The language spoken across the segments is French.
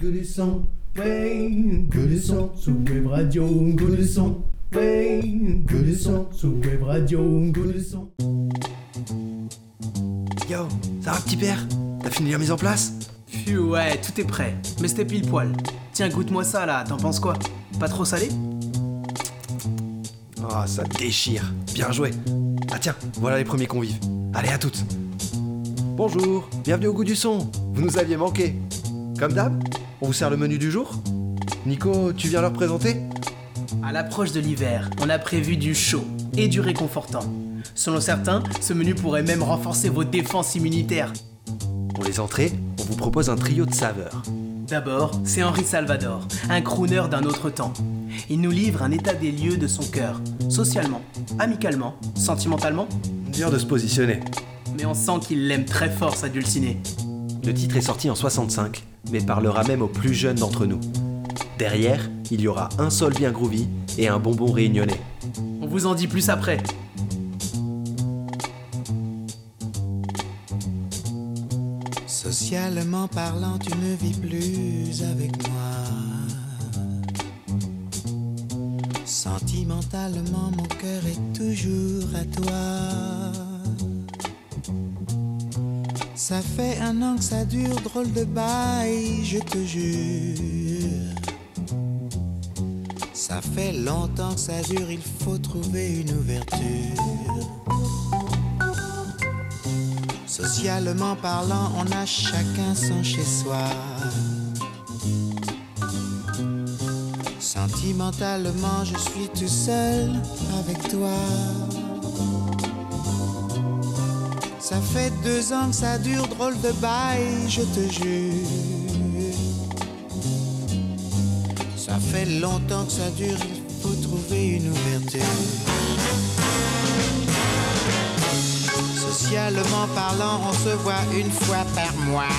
Que du son, ouais, que du son sous web radio, que du son, ouais, que du son sous web radio, que du son. Yo, ça va petit père? T'as fini la mise en place? Phew, ouais, tout est prêt. Mais c'était pile poil. Tiens, goûte-moi ça là, t'en penses quoi? Pas trop salé? Ah, ça déchire. Bien joué. Ah tiens, voilà les premiers convives. Allez, à toutes. Bonjour, bienvenue au goût du son. Vous nous aviez manqué. Comme d'hab, on vous sert le menu du jour Nico, tu viens leur présenter À l'approche de l'hiver, on a prévu du chaud et du réconfortant. Selon certains, ce menu pourrait même renforcer vos défenses immunitaires. Pour les entrées, on vous propose un trio de saveurs. D'abord, c'est Henri Salvador, un crooner d'un autre temps. Il nous livre un état des lieux de son cœur, socialement, amicalement, sentimentalement, Dur de se positionner. mais on sent qu'il l'aime très fort sa dulcinée. Le titre est sorti en 65, mais parlera même aux plus jeunes d'entre nous. Derrière, il y aura un sol bien groovy et un bonbon réunionnais. On vous en dit plus après. Socialement parlant, tu ne vis plus avec moi. Sentimentalement, mon cœur est toujours à toi. Ça fait un an que ça dure, drôle de bail, je te jure. Ça fait longtemps que ça dure, il faut trouver une ouverture. Socialement parlant, on a chacun son chez-soi. Sentimentalement, je suis tout seul avec toi. Ça fait deux ans que ça dure, drôle de bail, je te jure. Ça fait longtemps que ça dure, il faut trouver une ouverture. Socialement parlant, on se voit une fois par mois.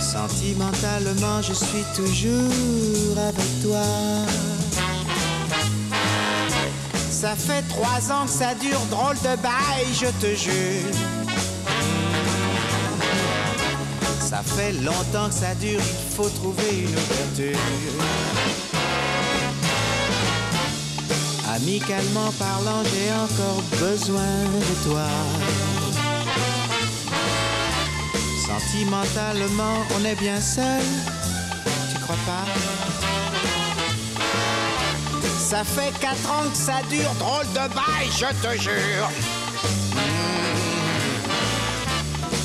Sentimentalement, je suis toujours avec toi. Ça fait trois ans que ça dure, drôle de bail, je te jure. Ça fait longtemps que ça dure, il faut trouver une ouverture. Amicalement parlant, j'ai encore besoin de toi. Sentimentalement, on est bien seul, tu crois pas? Ça fait quatre ans que ça dure, drôle de bail, je te jure. Hmm.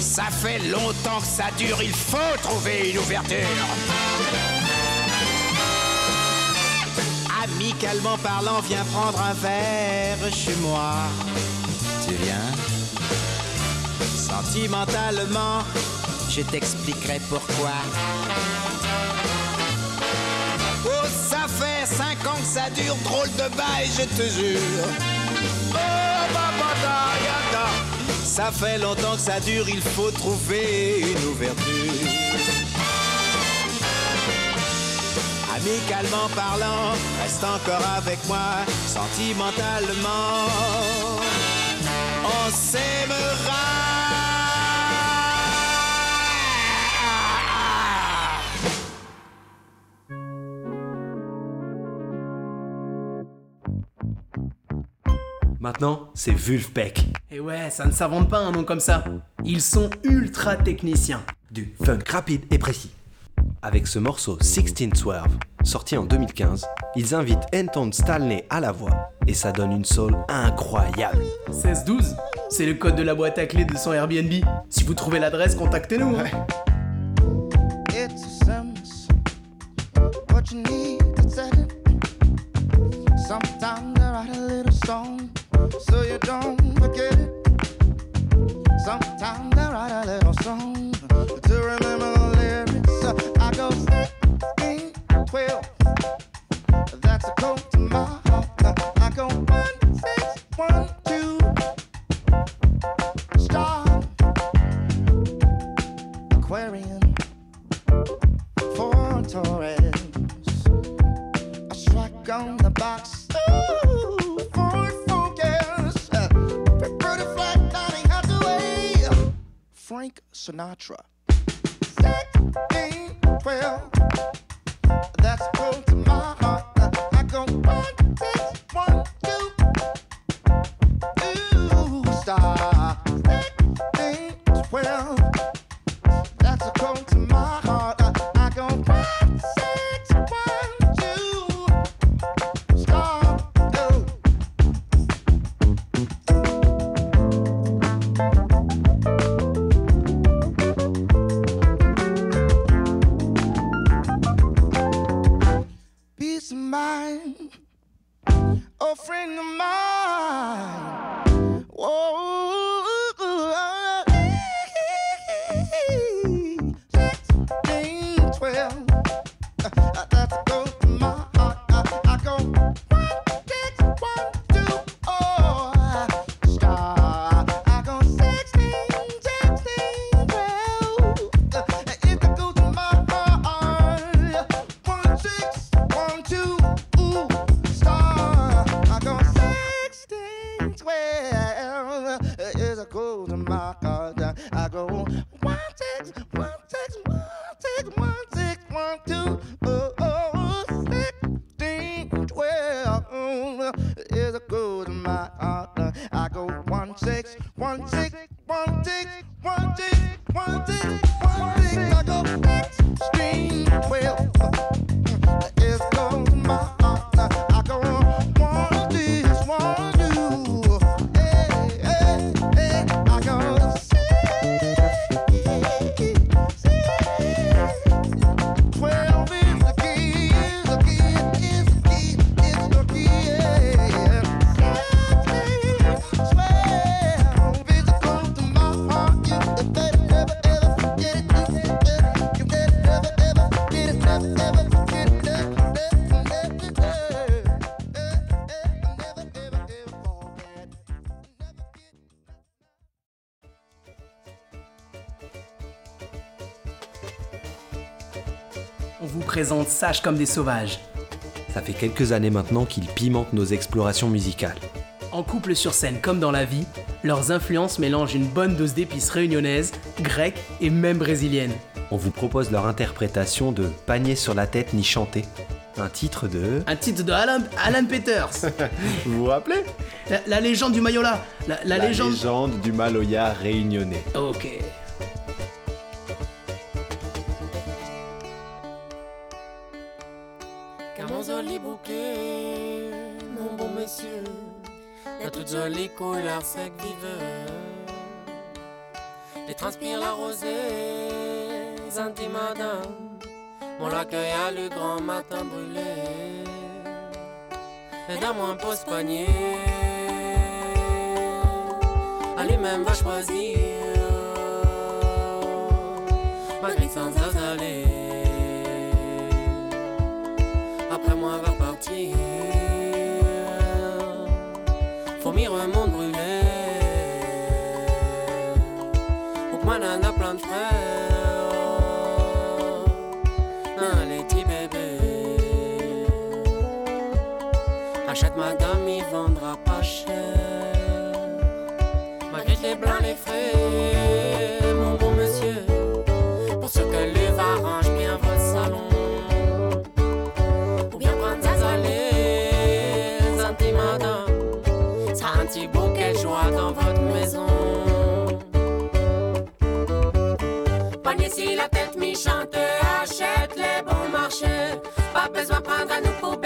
Ça fait longtemps que ça dure, il faut trouver une ouverture. Amicalement parlant, viens prendre un verre chez moi. Tu viens? Sentimentalement, je t'expliquerai pourquoi. Cinq ans que ça dure, drôle de bail, je te jure. Oh, yada. Ça fait longtemps que ça dure, il faut trouver une ouverture. Amicalement parlant, reste encore avec moi, sentimentalement. On s'aimera. Maintenant, c'est Vulfpeck. Et ouais, ça ne s'invente pas un nom comme ça. Ils sont ultra techniciens. Du funk rapide et précis. Avec ce morceau 1612, sorti en 2015, ils invitent Anton Stalney à la voix et ça donne une soul incroyable. 1612 C'est le code de la boîte à clés de son Airbnb. Si vous trouvez l'adresse, contactez-nous. hein. strong. Sinatra. Vous présente Sages comme des sauvages. Ça fait quelques années maintenant qu'ils pimentent nos explorations musicales. En couple sur scène comme dans la vie, leurs influences mélangent une bonne dose d'épices réunionnaises, grecques et même brésiliennes. On vous propose leur interprétation de Panier sur la tête ni chanter, un titre de... Un titre de Alan, Alan Peters. Vous vous rappelez? La, la légende du Mayola. La, la légende... légende du Maloya réunionnais. Ok. Sec viveux. Les transpire la rosée, Zanti mon accueil à le grand matin brûlé. Et dans mon poste panier, à lui-même va choisir, malgré sans azaler. Petit bouquet de joie dans votre maison. Panier si la tête mi-chante, achète les bons marchés. Pas besoin prendre à nous pour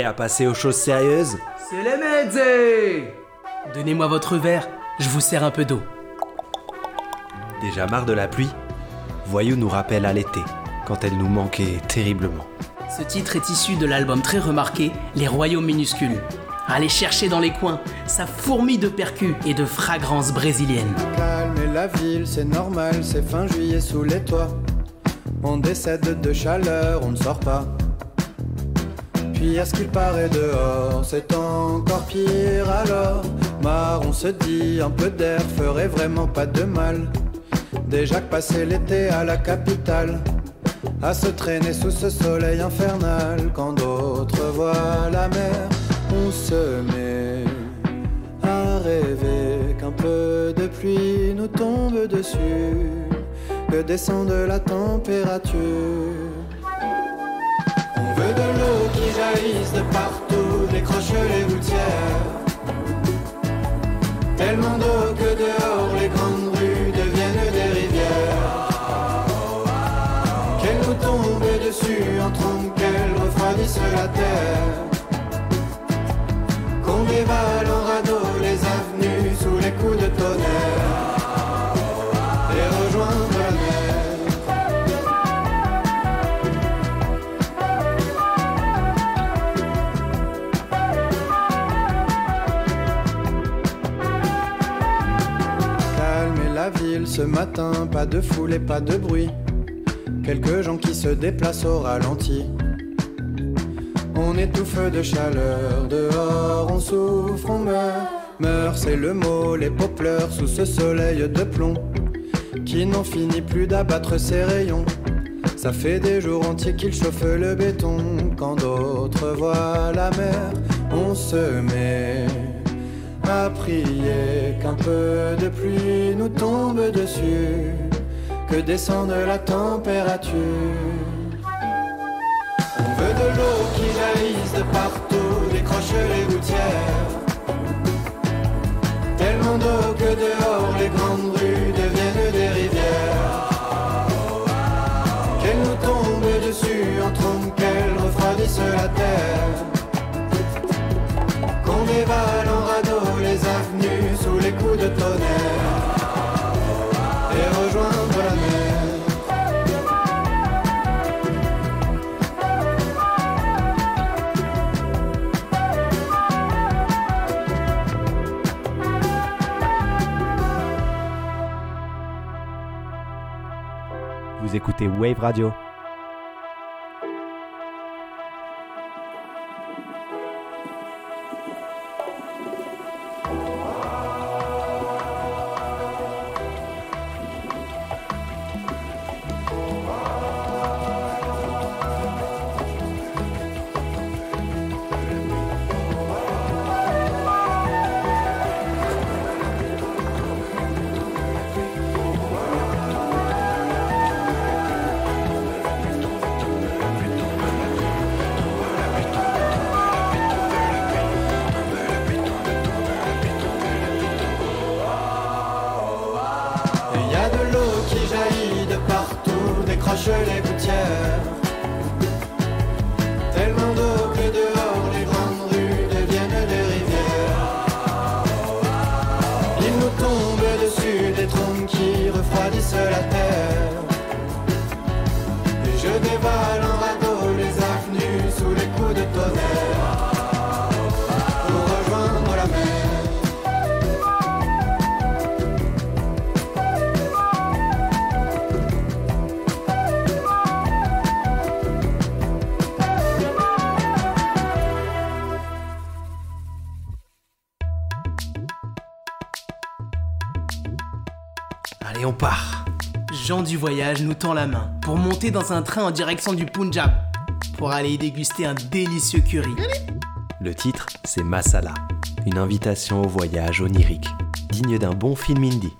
Prêt à passer aux choses sérieuses C'est les mezze Donnez-moi votre verre, je vous sers un peu d'eau. Déjà marre de la pluie Voyou nous rappelle à l'été, quand elle nous manquait terriblement. Ce titre est issu de l'album très remarqué Les Royaumes minuscules. Allez chercher dans les coins, ça fourmille de percus et de fragrances brésiliennes. calme et la ville, c'est normal, c'est fin juillet sous les toits. On décède de chaleur, on ne sort pas. Puis à ce qu'il paraît dehors, c'est encore pire alors. Marre, on se dit, un peu d'air ferait vraiment pas de mal. Déjà que passer l'été à la capitale, à se traîner sous ce soleil infernal, quand d'autres voient la mer, on se met à rêver qu'un peu de pluie nous tombe dessus, que descende la température. De l'eau qui jaillisse de partout, décroche les gouttières. Tellement d'eau que dehors les grandes rues deviennent des rivières. Qu'elle nous tombe dessus en trompe, qu'elle refroidisse la terre. Qu'on dévale en radeau les avenues sous les coups de tonnerre. Ce matin, pas de foule et pas de bruit. Quelques gens qui se déplacent au ralenti. On étouffe de chaleur, dehors on souffre, on meurt. Meurt, c'est le mot, les pleurent sous ce soleil de plomb qui n'en finit plus d'abattre ses rayons. Ça fait des jours entiers qu'il chauffe le béton. Quand d'autres voient la mer, on se met à prier qu'un peu de pluie nous tombe dessus, que descende la température. On veut de l'eau qui jaillisse de partout, décroche les gouttières. Tellement d'eau que dehors les grandes rues deviennent des rivières. Qu'elle nous tombe dessus en trompe, qu'elle refroidisse la terre. Qu'on dévale en radeau sous les coups de tonnerre. Et rejoindre la mer. Vous écoutez Wave Radio. Jean du voyage nous tend la main pour monter dans un train en direction du Punjab pour aller y déguster un délicieux curry. Le titre, c'est Masala, une invitation au voyage onirique, digne d'un bon film indie.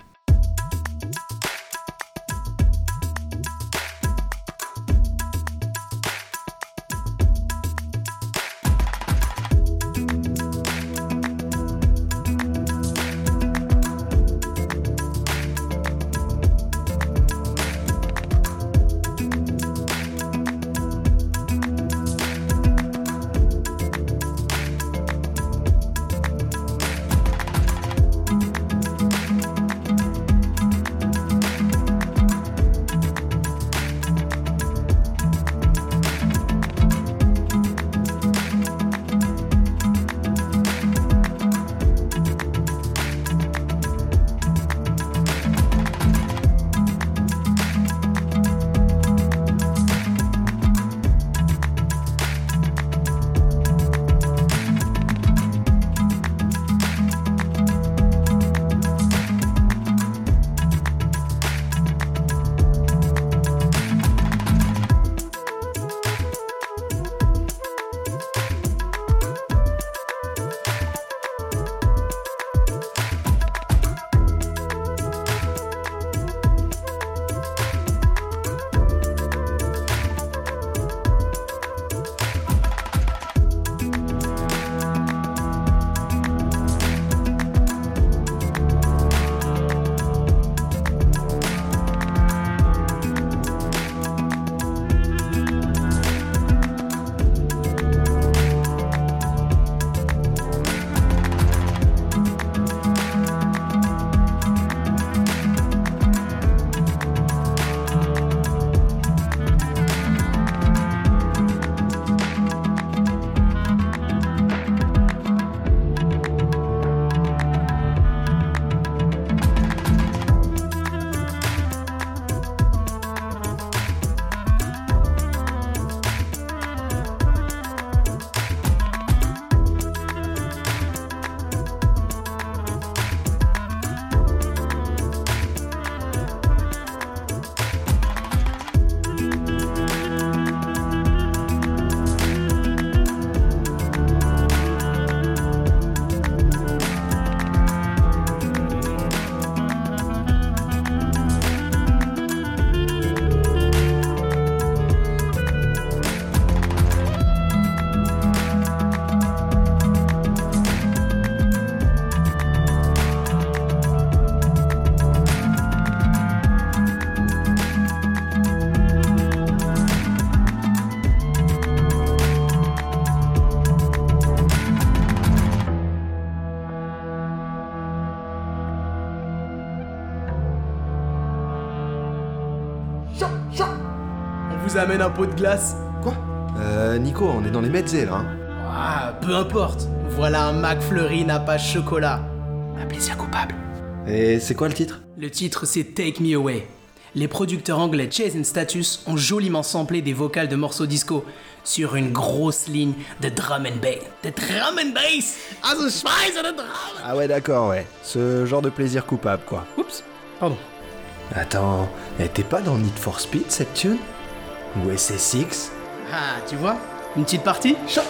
Amène un pot de glace Quoi? Euh, Nico, on est dans les mezzés là. hein. Ah, peu importe. Voilà un McFlurry nappage chocolat. Un plaisir coupable. Et c'est quoi le titre? Le titre c'est Take Me Away. Les producteurs anglais Chase and Status ont joliment samplé des vocales de morceaux disco sur une grosse ligne de drum and bass. De drum and bass drum Ah ouais, d'accord, ouais. Ce genre de plaisir coupable, quoi. Oups, pardon. Attends, elle était pas dans Need for Speed cette tune? Ou SS6 Ah, tu vois Une petite partie. Chop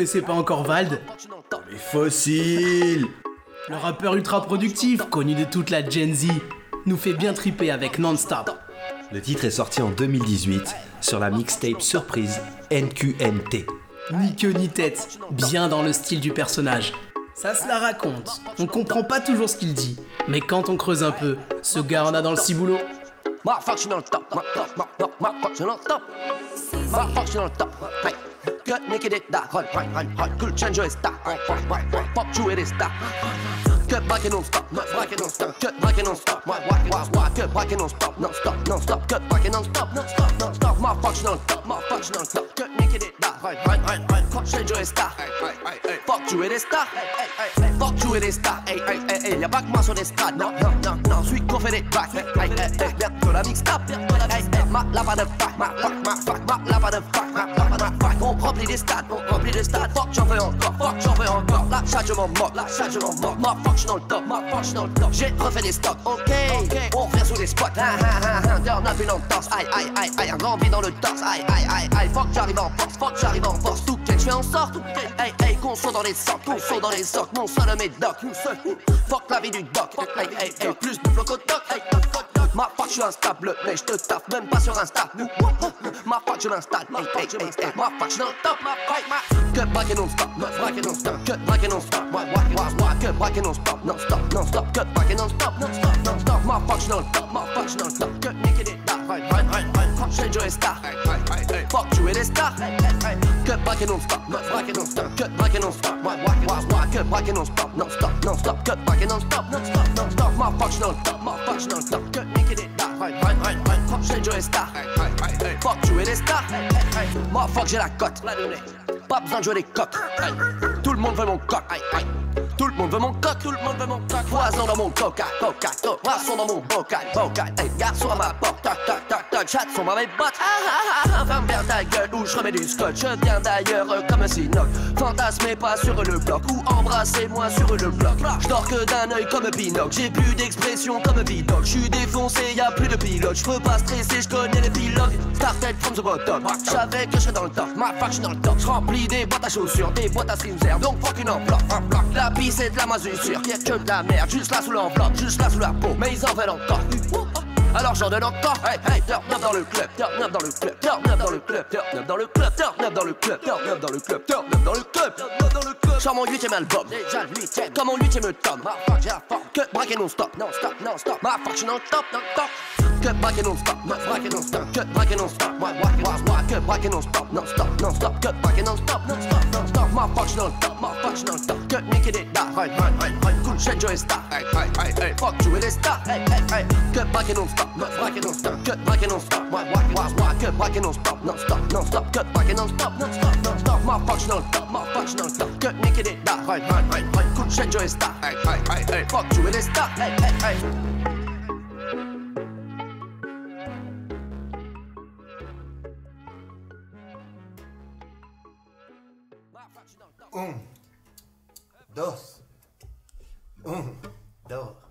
connaissez pas encore Vald Les fossiles Le rappeur ultra productif, connu de toute la Gen Z, nous fait bien triper avec Non-Stop. Le titre est sorti en 2018 sur la mixtape surprise NQNT. Ni queue ni tête, bien dans le style du personnage. Ça se la raconte, on comprend pas toujours ce qu'il dit, mais quand on creuse un peu, ce gars en a dans le ciboulot. Top, top, top. Hey, Cut naked it da. Hot, hot, hot, hot. Kılçenco es da Pop çuver es da Get back and non stop, back and non stop. Get back and non stop, why, why, why, why? Get back and non stop, non stop, non stop. Get back and non stop, non stop, non stop. Motherfuckers on top, motherfuckers on top. Get naked it that hot, hot, hot, hot. Cool change your style, fuck you it is. Fuck you it is that. Hey, hey, hey, hey, y'a pas que moi sur les stades, non, non, non, non. Fait des bacs, hey, hey, hey, hey, bientôt la mixtape. Hey, hey, ma, la pas de fac, ma, ma, ma, fac, ma, la pas de fac, ma, ma, ma, fac. On remplit des stades, on remplit des stades. Fuck, j'en veux encore, fuck, j'en veux encore. La chat, je m'en moque, la chat, je m'en moque. Ma, fuck, j'suis dans le top, ma, fuck, dans le top. J'ai refait des stocks, ok. On revient sous les spots, ah, ah, ah. Turn up une entorse, aïe, aïe, aïe, aïe. Un grand dans le torse, aïe, aïe, aïe, aïe. Fuck, j'arrive en force, fuck, j'arrive en force. Tout quel, j'fais en sorte, tout. Hey, hey, qu'on soit dans les socs, qu'on soit dans les socs. Mon seul médoc, mon seul. Fuck la vie du doc, hey, hey, hey. Plus de floc au doc, hey, doc, Ma fac, je suis instable, mais je te taffe même pas sur Insta. Ma fac, je l'installe. Ma fac, je m'installe. Ma fac, je l'entends. Ma fac, ma. Que braquer non-stop. Braquer non-stop. Que braquer non-stop. Que braquer non-stop. Non-stop. Non-stop. Que braquer non-stop. Non-stop. Non-stop. Ma fac, je dans. Ma fac, je dans le top. Que niquer des tas. J'ai Joe Star. Fuck, tu es des stars. Que braquer non-stop. Braquer non-stop. Que braquer non-stop. Que braquer non-stop. Non-stop. Non-stop. Que braquer non-stop. Non-stop. Non-stop. Ma fac, je dans. Ma fac, je dans le top. Que making it dark. Fuck, j'ai joué star. Fuck, tu es des stars. Moi, fuck, j'ai la cote. Pas besoin de jouer les coques. Tout le monde veut mon coq. Tout le monde veut mon coq. Tout le monde veut mon coq. Poison dans mon coca, coca, coca. Poisson dans mon bocal, bocal. Hey, garçon à ma porte. Toc, toc, toc, toc. Chat sur ma bottes. Ah, ah, ah, bien ta gueule ou je remets du scotch. Je viens d'ailleurs euh, comme un sinoc. Fantasmez pas sur le bloc ou embrassez-moi sur le bloc. Je dors que d'un œil comme Pinoc. J'ai plus d'expression comme Bidoc. Je suis défoncé, y a plus de pilote. Je peux pas stresser, je connais les pilotes. Started from the bottom. Je savais que je dans le top. Ma fac, dans le top. Je remplis des boîtes à chaussures, des boîtes à stringers. Donc fuck une enveloppe, un bloc. C'est de la moisissure. Y'a que de la merde, juste là sous l'enveloppe, juste là sous la peau. Mais ils en veulent encore. Alors j'en donne encore, hey, hey, turn up dans le club, turn up dans le club, turn up dans le club, turn up dans le club, turn up dans le club, turn up dans le club, turn up dans le club, turn up dans le club. Sur mon huitième album, déjà le huitième, comme mon huitième tome, ma fuck j'ai que braquer non stop, non stop, non stop, ma fuck j'suis non stop, non stop. Que braquer non stop, ma braquer non stop, que braquer non stop, ouais, ouais, ouais, ouais, que braquer non stop, non stop, non stop, que braquer non stop, non stop, non stop, ma fuck j'suis dans le top, ma fuck j'suis dans le top, que niquer des da, right, right, right, right, cool change your stop. Hey, hey, hey, hey, fuck with it stop. Hey, hey, hey, get back and don't stop, get back and stop, get back and stop. Why, why, why, why, get back and stop, non stop, non stop, get back and stop, non stop, non stop. My functional stop, my functional stop, get naked it that. Hey, hey, hey, hey, good change your stop. Hey, hey, hey, hey, fuck you with it stop. Hey, hey, hey. Un, mm. dos, un, dos.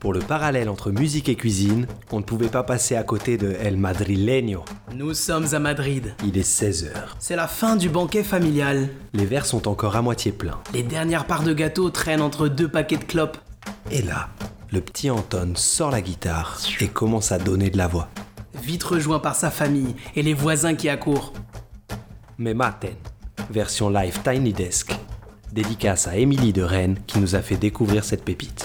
Pour le parallèle entre musique et cuisine, on ne pouvait pas passer à côté de El Madrileño. Nous sommes à Madrid. Il est 16h. C'est la fin du banquet familial. Les verres sont encore à moitié pleins. Les dernières parts de gâteau traînent entre deux paquets de clopes. Et là, le petit Anton sort la guitare et commence à donner de la voix. Vite rejoint par sa famille et les voisins qui accourent. Mais Maten, version live Tiny Desk. Dédicace à Émilie de Rennes qui nous a fait découvrir cette pépite.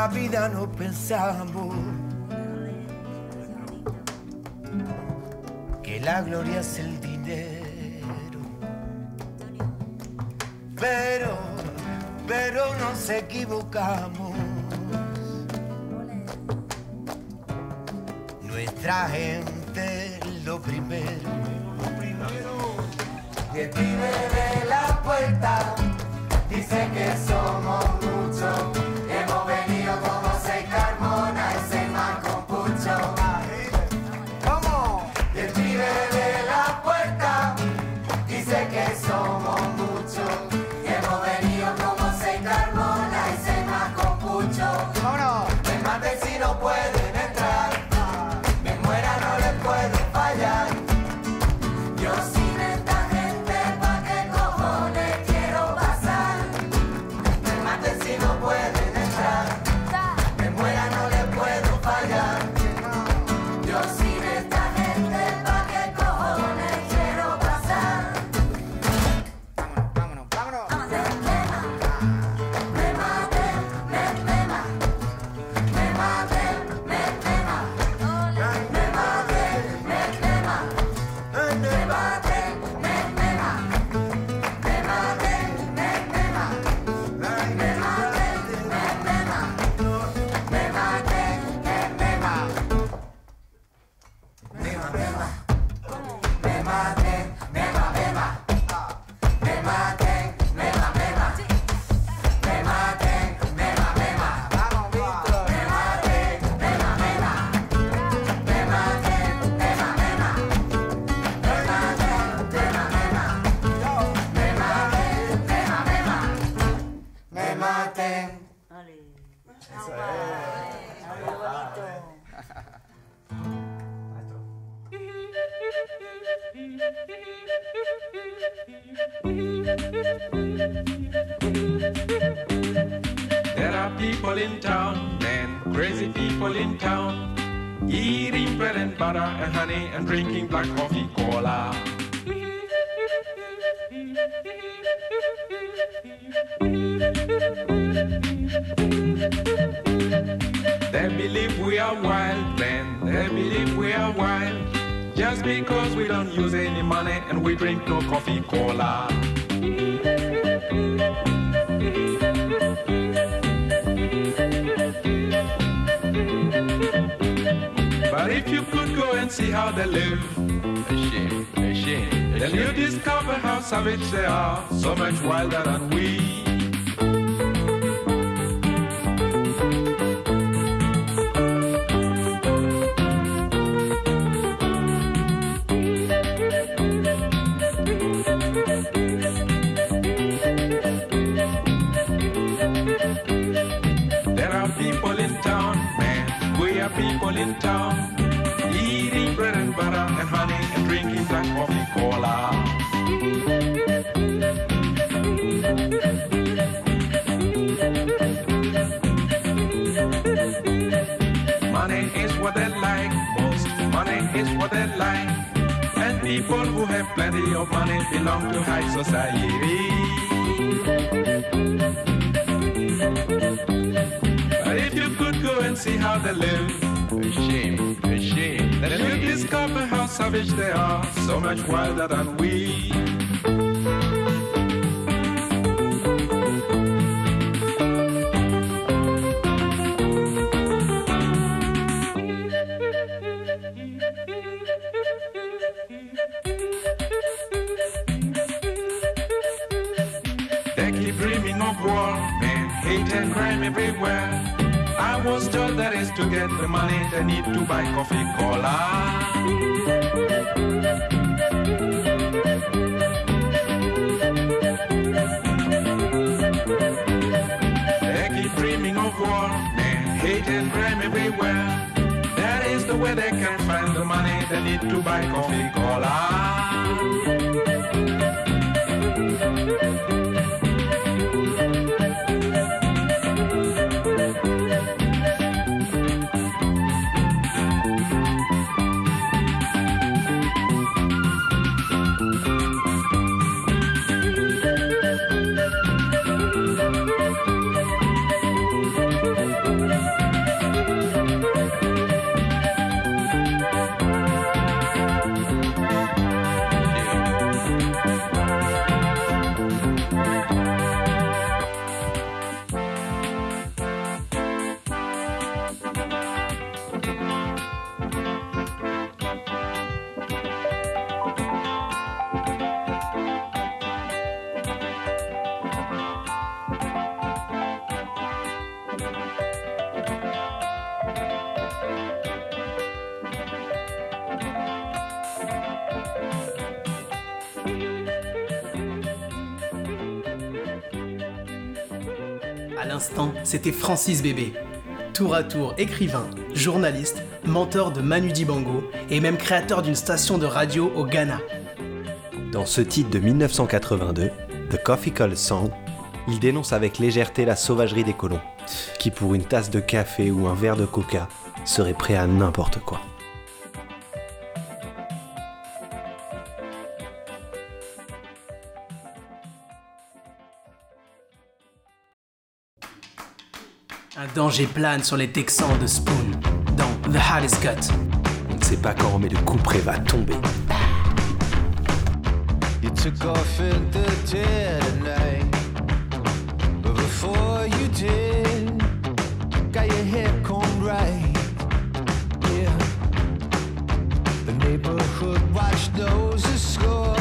la vida no pensamos que la gloria es el dinero. Pero, pero nos equivocamos. Nuestra gente lo primero. El pibe de la puerta dice que somos in town, man, crazy people in town. Eating bread and butter and honey and drinking black coffee cola. They believe we are wild, man. They believe we are wild. Just because we don't use any money and we drink no coffee cola. And see how they live, shame, shame. Then you discover how savage they are, so much wilder than we. There are people in town, man. We are people in town. Drinking black coffee cola. Money is what they like most. Money is what they like. And people who have plenty of money belong to high society. But if you could go and see how they live, a shame, a shame. Then you discover how savage they are, so much wilder than we. They keep dreaming of war, man, hate and crime everywhere. I was told that is to get the money they need to buy coffee cola. They keep dreaming of war, man, hate and crime everywhere. That is the way they can find the money they need to buy coffee À Francis Bébé. Tour à tour écrivain, journaliste, mentor de Manu Dibango et même créateur d'une station de radio au Ghana. Dans ce titre de 1982, The Coffee Call Song, il dénonce avec légèreté la sauvagerie des colons, qui pour une tasse de café ou un verre de coca seraient prêts à n'importe quoi. Danger plane sur les Texans de Spoon dans The Hardest Cut. On ne sait pas quand, mais le coup près va tomber. You took off in the dead of night. But before you did, got your hair combed right. Yeah. The neighborhood watch knows the score.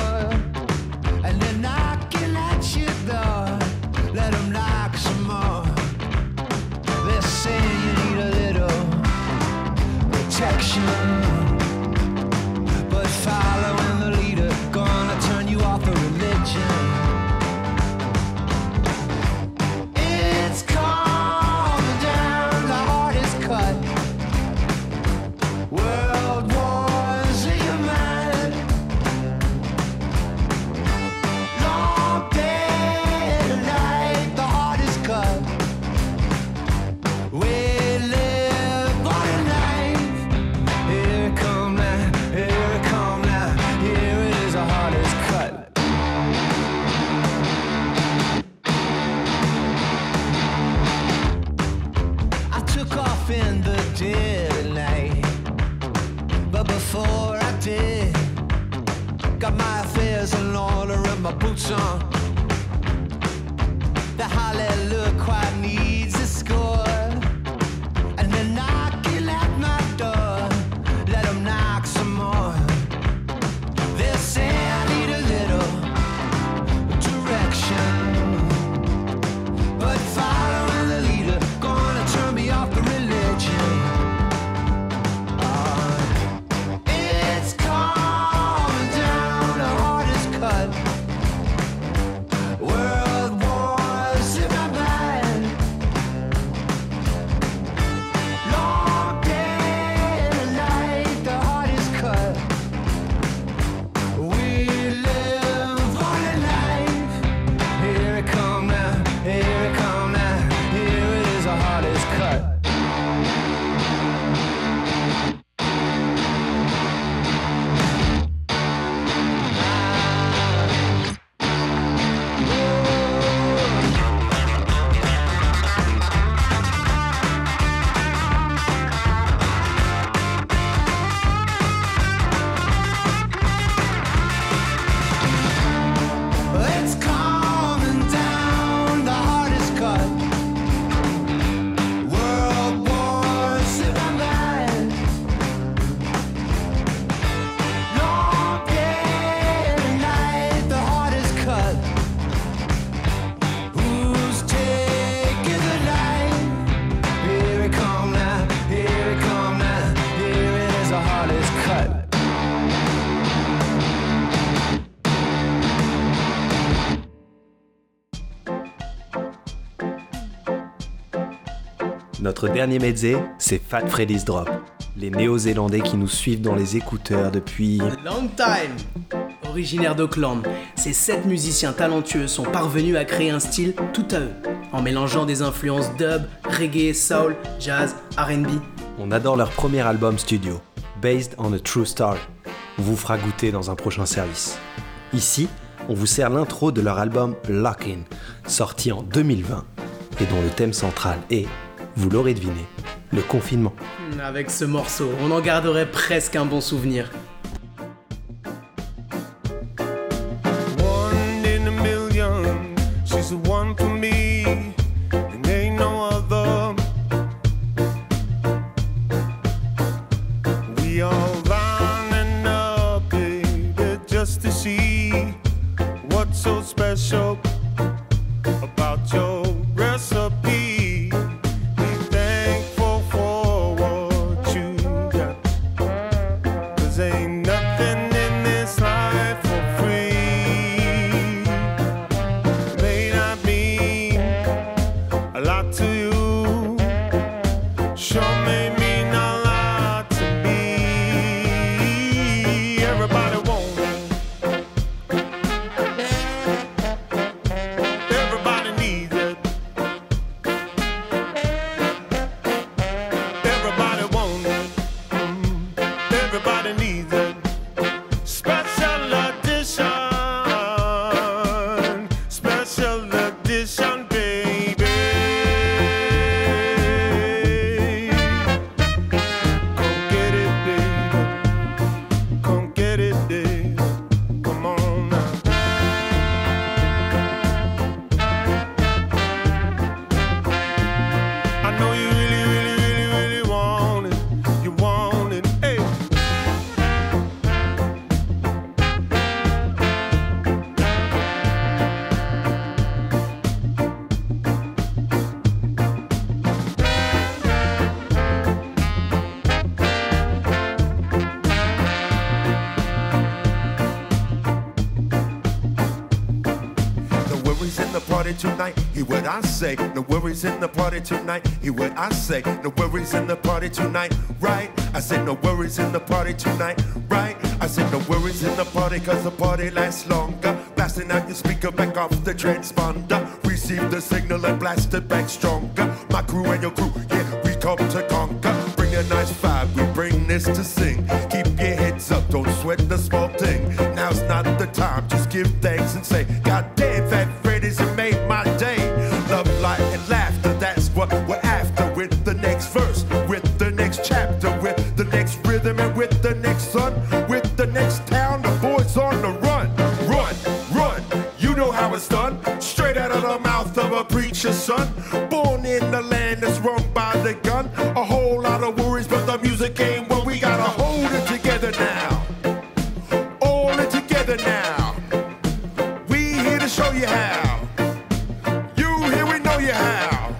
before I did. Got my affairs in order and my boots on. The hallelujah choir. Notre dernier mezzé, c'est Fat Freddy's Drop. Les Néo-Zélandais qui nous suivent dans les écouteurs depuis... Long time Originaires d'Auckland, ces sept musiciens talentueux sont parvenus à créer un style tout à eux, en mélangeant des influences dub, reggae, soul, jazz, RB. On adore leur premier album studio, Based on a True Story. On vous fera goûter dans un prochain service. Ici, on vous sert l'intro de leur album Lock-In, sorti en 2020, et dont le thème central est, vous l'aurez deviné, le confinement. Avec ce morceau, on en garderait presque un bon souvenir. Say. No worries in the party tonight, hear what I say. No worries in the party tonight, right? I said no worries in the party tonight, right? I said no worries in the party cause the party lasts longer. Blasting out your speaker back off the transponder. Receive the signal and blast it back stronger. My crew and your crew, yeah, we come to conquer. Bring a nice vibe, we bring this to sing. Born in the land that's run by the gun. A whole lot of worries, but the music ain't what we gotta hold it together now. All it together now. We here to show you how. You here, we know you how.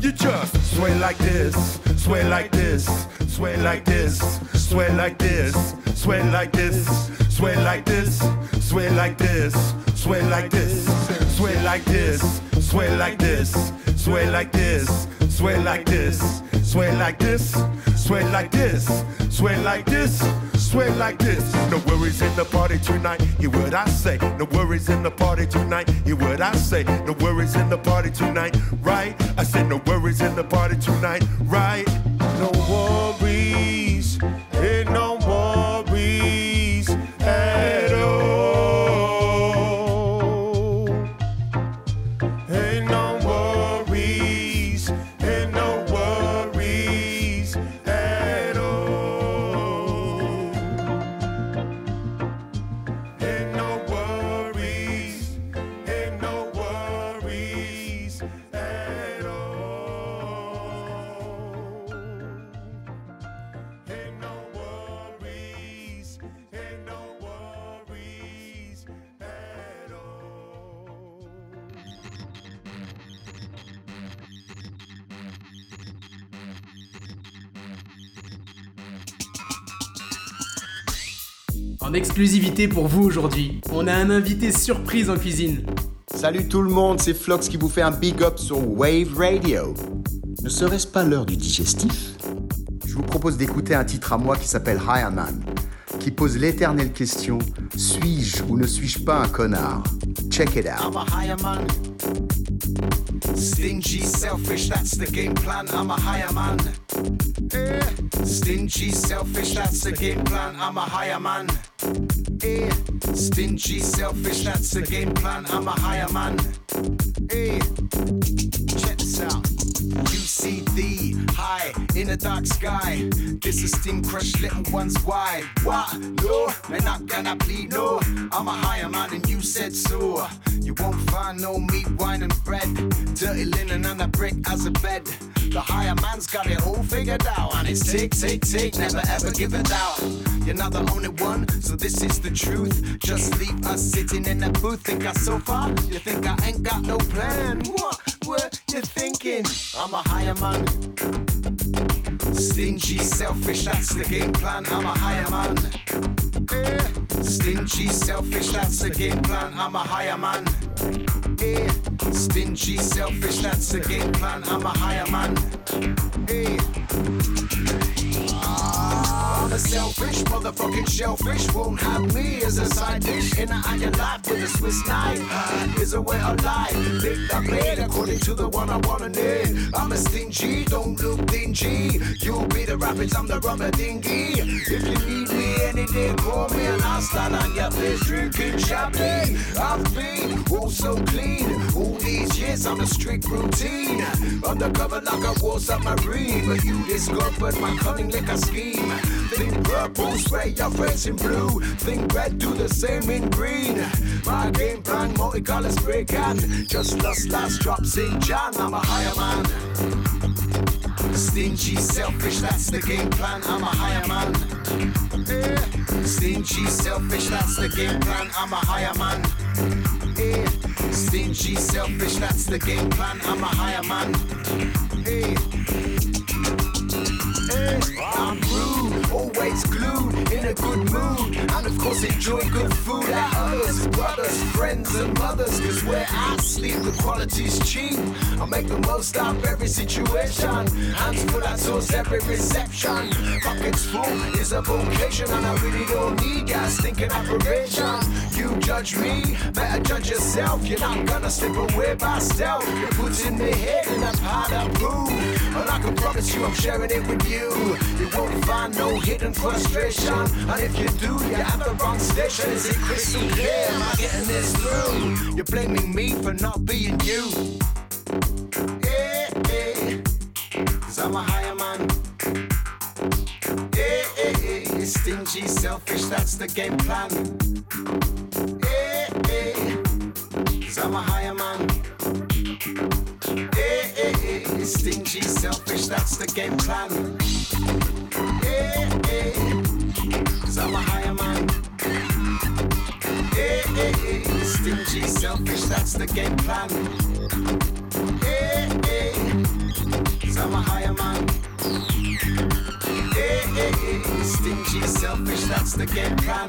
You just sway like this, sway like this, sway like this, sway like this, sway like this, sway like this, sway like this, sway like this, sway like this, sway like this, sway like this, sway like this, sway like this, sway like this, sway like this, sway like this. No worries in the party tonight. Hear what I say. No worries in the party tonight. Hear what I say. No worries in the party tonight. Right? I said no worries in the party tonight. Right? No worries. Exclusivité pour vous aujourd'hui, on a un invité surprise en cuisine. Salut tout le monde, c'est Flox qui vous fait un big up sur Wave Radio. Ne serait-ce pas l'heure du digestif? Je vous propose d'écouter un titre à moi qui s'appelle Higher Man, qui pose l'éternelle question suis-je ou ne suis-je pas un connard? Check it out. I'm a higher man. Stingy, selfish, that's the game plan. I'm a higher man. Eh. Stingy, selfish, that's the game plan. I'm a higher man. Eh. Stingy, selfish, that's the game plan. I'm a higher man. Eh. Check this out. You see the high in the dark sky. This is steam crush little ones why? What? No, they're not gonna bleed. No, I'm a higher man and you said so. You won't find no meat, wine and bread. Dirty linen and a brick as a bed. The higher man's got it all figured out, and it's take, take, take, never ever give it out. You're not the only one, so this is the truth. Just leave us sitting in the booth. Think I so far? You think I ain't got no plan? What? What you thinking? I'm a higher man. Stingy, selfish, that's the game plan. I'm a higher man. Stingy, selfish, that's the game plan. I'm a higher man. Stingy, selfish, that's the game plan. I'm a higher man. Eh. A selfish motherfucking shellfish. Won't have me as a side dish in a iron life with a Swiss knife. Is a way of life. Pick the blade according to the one I wanna need. I'm a stingy, don't look dingy. You'll be the rapids, I'm the rubber dinghy. If you need me any day, call me and I'll stand on your place drinking champagne. I've been oh so clean. All these years on a strict routine. Undercover like a war submarine. But you discovered my cunning liquor scheme. Purple, spray your face in blue. Think red, do the same in green. My game plan, multicolor spray can. Just lost last drops in Jan. I'm a higher man. Stingy, selfish, that's the game plan. I'm a higher man. Eh. Stingy, selfish, that's the game plan. I'm a higher man. Eh. Stingy, selfish, that's the game plan. I'm a higher man. Eh. Glued, in a good mood, and of course enjoy good food at others, brothers, friends, and mothers. Cause where I sleep, the quality's cheap. I make the most out of every situation. Hands full, I toast every reception. Pockets full is a vocation, and I really don't need gas thinking approbation. You judge me, better judge yourself. You're not gonna slip away by stealth. You're putting me head in a pot of poo. And I can promise you I'm sharing it with you. You won't find no hidden frustration. And if you do, you're at the wrong station. Is it crystal clear? Am I getting this through? You're blaming me for not being you. Yeah, yeah. Cause I'm a higher man. Yeah, yeah, yeah. Stingy, selfish, that's the game plan. Yeah, yeah. Cause I'm a higher man. Yeah, yeah, yeah. Stingy, selfish, that's the game plan. Cause I'm a higher man. Yeah, yeah, yeah, stingy, selfish, that's the game plan. Yeah, yeah, cause I'm a higher man. Yeah, yeah, yeah, stingy, selfish, that's the game plan.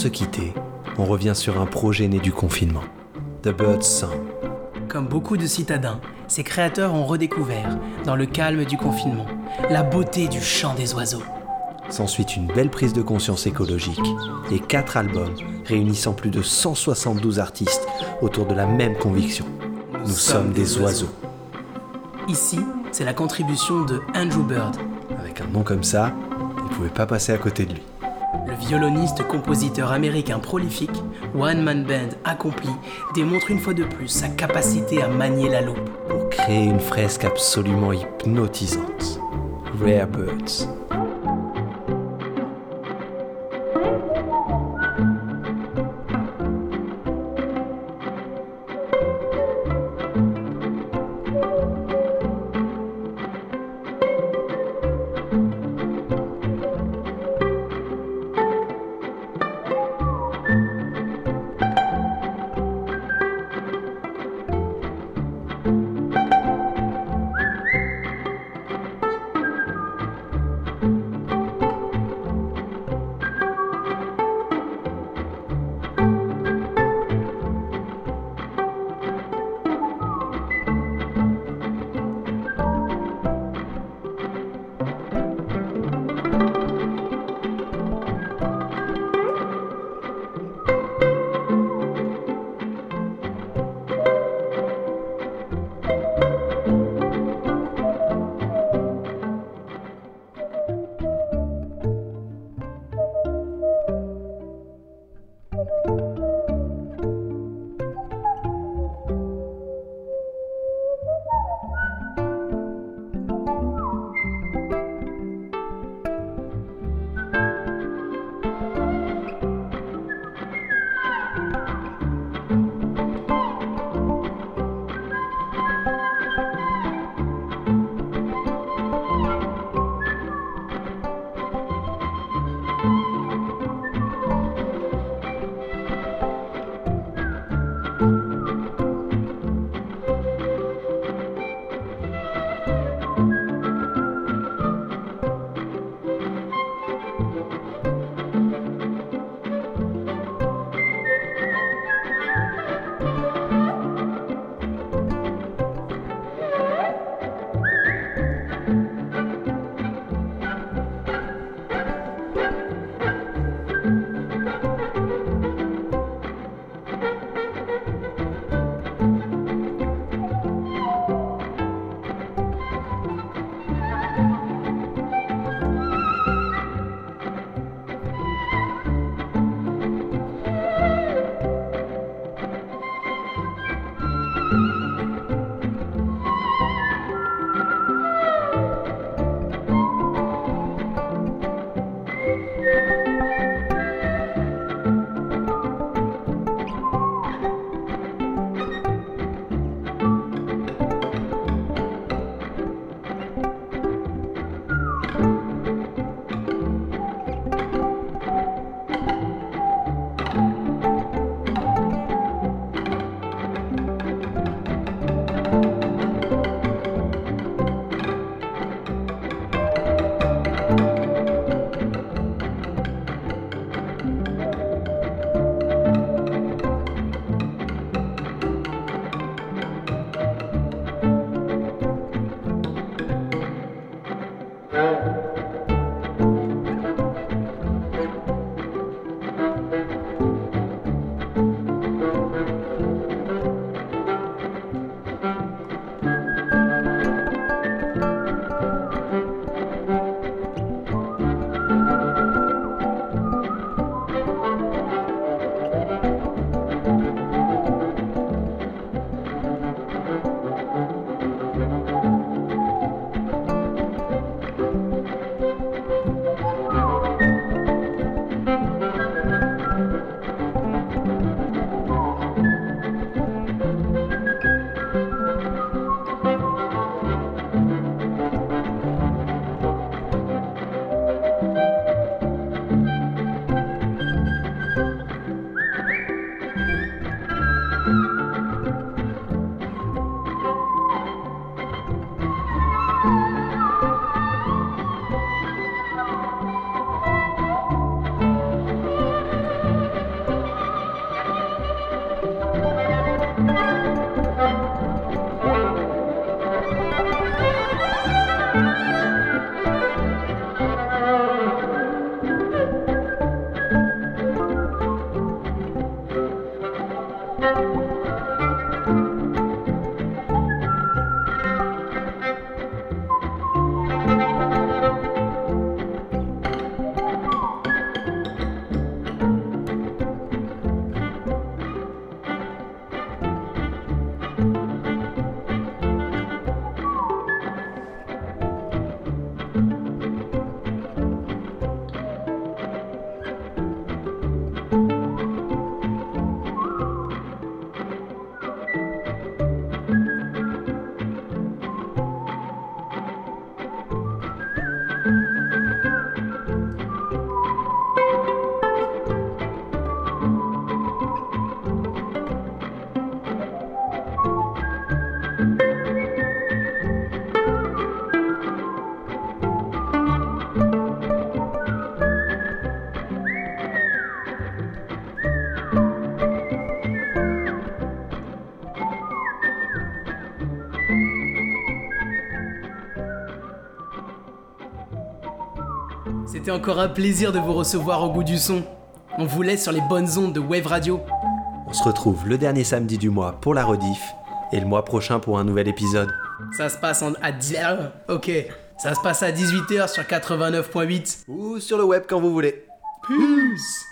Se quitter, on revient sur un projet né du confinement. The Bird's Song. Comme beaucoup de citadins, ses créateurs ont redécouvert, dans le calme du confinement, la beauté du chant des oiseaux. S'ensuit une belle prise de conscience écologique et quatre albums réunissant plus de 172 artistes autour de la même conviction. Nous, sommes des oiseaux. Ici, c'est la contribution de Andrew Bird, Avec un nom comme ça, il ne pouvait pas passer à côté de lui. Le violoniste-compositeur américain prolifique, One Man Band accompli, démontre une fois de plus sa capacité à manier la loupe. Pour créer une fresque absolument hypnotisante. Rare Birds. C'était encore un plaisir de vous recevoir au goût du son. On vous laisse sur les bonnes ondes de Wave Radio. On se retrouve le dernier samedi du mois pour la rediff et le mois prochain pour un nouvel épisode. Ça se passe en, à 10 ah, Ok. Ça se passe à 18h sur 89.8. Ou sur le web quand vous voulez. Peace